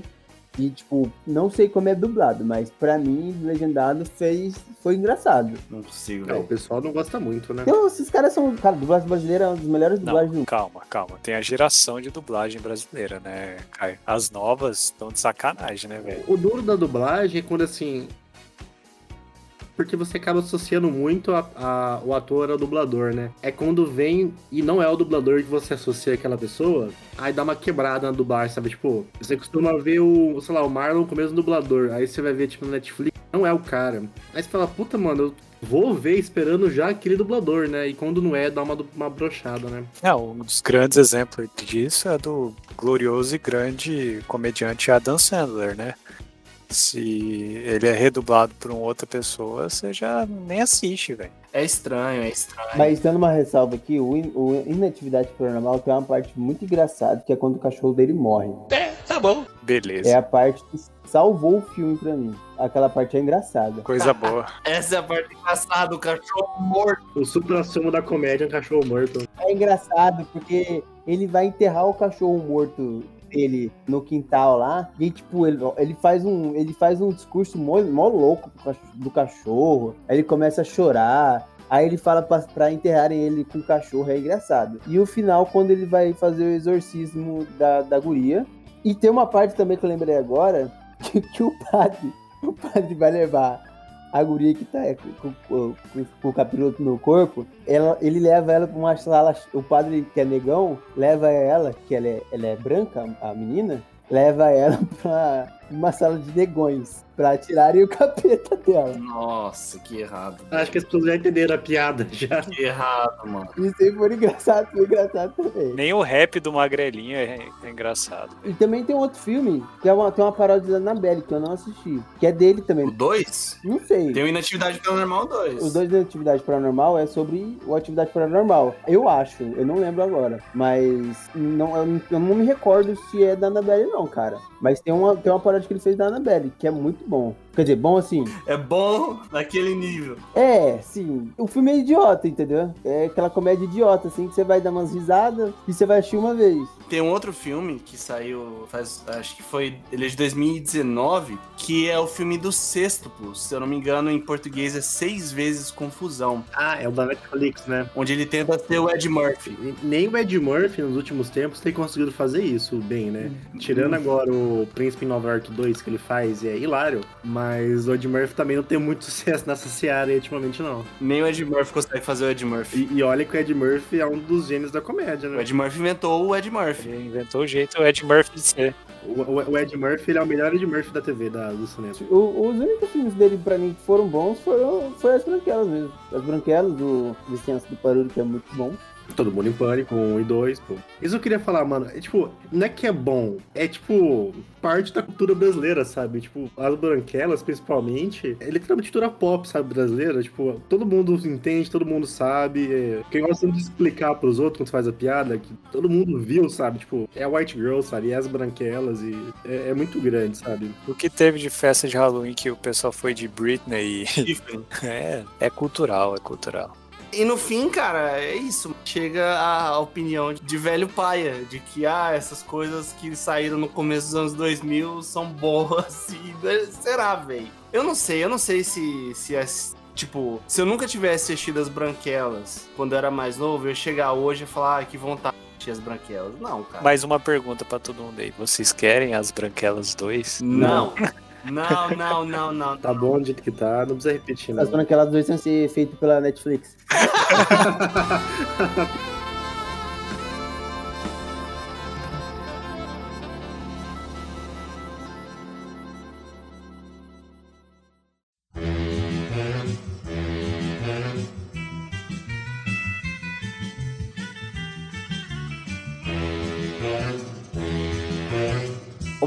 E, tipo, não sei como é dublado, mas pra mim, legendado fez. Foi engraçado. Não consigo, Não, o pessoal não gosta muito, né? Então, esses caras são. Cara, dublagem brasileira é uma das melhores dublagens Não, do calma, calma. Tem a geração de dublagem brasileira, né, Caio? As novas estão de sacanagem, né, velho? O duro da dublagem é quando assim. Porque você acaba associando muito a, a- o ator ao dublador, né? É quando vem e não é o dublador que você associa aquela pessoa, aí dá uma quebrada na dublagem, sabe? Tipo, você costuma ver o, sei lá, o Marlon com o mesmo dublador, aí você vai ver, tipo, no Netflix, não é o cara. Aí você fala, puta, mano, eu vou ver esperando já aquele dublador, né? E quando não é, dá uma, uma brochada, né? É, um dos grandes exemplos disso é do glorioso e grande comediante Adam Sandler, né? Se ele é redublado por uma outra pessoa, você já nem assiste, velho. É estranho, é estranho. Mas dando uma ressalva aqui, o, in, o Inatividade Paranormal tem uma parte muito engraçada, que é quando o cachorro dele morre. Beleza. É a parte que salvou o filme pra mim. Aquela parte é engraçada. Coisa boa. Essa é a parte engraçada, o cachorro morto. O supra-sumo da comédia é um cachorro morto. É engraçado porque ele vai enterrar o cachorro morto dele no quintal lá e tipo ele, ele faz um ele faz um discurso mó, mó louco do cachorro aí ele começa a chorar aí ele fala pra, pra enterrarem ele com o cachorro é engraçado. E o final quando ele vai fazer o exorcismo da, da guria e tem uma parte também que eu lembrei agora que, que o padre o padre vai levar a guria que tá com, com- com- com o capiroto no corpo, ela, ele leva ela pra uma sala. O padre, que é negão, leva ela, que ela é, ela é branca, a menina, leva ela pra uma sala de negões, pra tirarem o capeta dela. Nossa, que errado. Acho que as pessoas já entenderam a piada já. Que errado, mano. Isso aí foi engraçado, foi engraçado também. Nem o rap do Magrelinho é, é engraçado. E também tem outro filme, que é uma, tem uma paródia da Annabelle, que eu não assisti, que é dele O também. 2? Não sei. Tem o Inatividade Paranormal 2. Os dois da Atividade Paranormal é sobre o Atividade Paranormal. Eu acho, eu não lembro agora. Mas não, eu, não- eu não me recordo se é da Annabelle, não, cara. Mas tem uma, tem uma paródia que ele fez da Annabelle, que é muito bom. Quer dizer, bom assim. É bom naquele nível. É, sim. O filme é idiota, entendeu? É aquela comédia idiota, assim, que você vai dar umas risadas e você vai assistir uma vez. Tem um outro filme que saiu faz. Acho que foi. Ele é de 2019, que é o filme do Sextuplo. Se eu não me engano, em português é Seis Vezes Confusão. Ah, é o da Netflix, né? Onde ele tenta ser o Ed Murphy. Nem o Ed Murphy, nos últimos tempos, tem conseguido fazer isso bem, né? Tirando agora o Príncipe em Nova York 2 que ele faz, e é hilário. Mas o Ed Murphy também não tem muito sucesso nessa seara aí, ultimamente, não. Nem o Ed Murphy consegue fazer o Ed Murphy. E, e olha que o Ed Murphy é um dos gênios da comédia, O né? Ed Murphy inventou o Ed Murphy. Ele inventou o jeito o Ed Murphy de ser. O, o- o Ed Murphy ele é o melhor Ed Murphy da TV, da, do cinema. O- os únicos filmes dele, pra mim, que foram bons foram foi as branquelas mesmo. As branquelas do Licença do Barulho, que é muito bom. Todo mundo em pânico, um e dois, pô. Isso eu queria falar, mano. É tipo, não é que é bom, é tipo, parte da cultura brasileira, sabe? Tipo, as branquelas, principalmente, é literalmente cultura pop, sabe, brasileira. Tipo, todo mundo entende, todo mundo sabe. É... Quem gosta de explicar pros outros quando faz a piada, que todo mundo viu, sabe? Tipo, é a White Girl, sabe? E as branquelas, e é, é muito grande, sabe? O que teve de festa de Halloween que o pessoal foi de Britney e. É, é cultural, é cultural. E no fim, cara, é isso. Chega a opinião de velho paia, de que ah, essas coisas que saíram no começo dos anos 2000 são boas e será, velho? Eu não sei, eu não sei se se é tipo, se eu nunca tivesse assistido as branquelas quando eu era mais novo, eu ia chegar hoje e falar, ah, que vontade de assistir as branquelas. Não, cara. Mais uma pergunta pra todo mundo aí. Vocês querem as Branquelas 2? Não. Não, não, não, não. Tá bom do jeito que tá, não precisa repetir, não. As branquelas dois vão ser feito pela Netflix.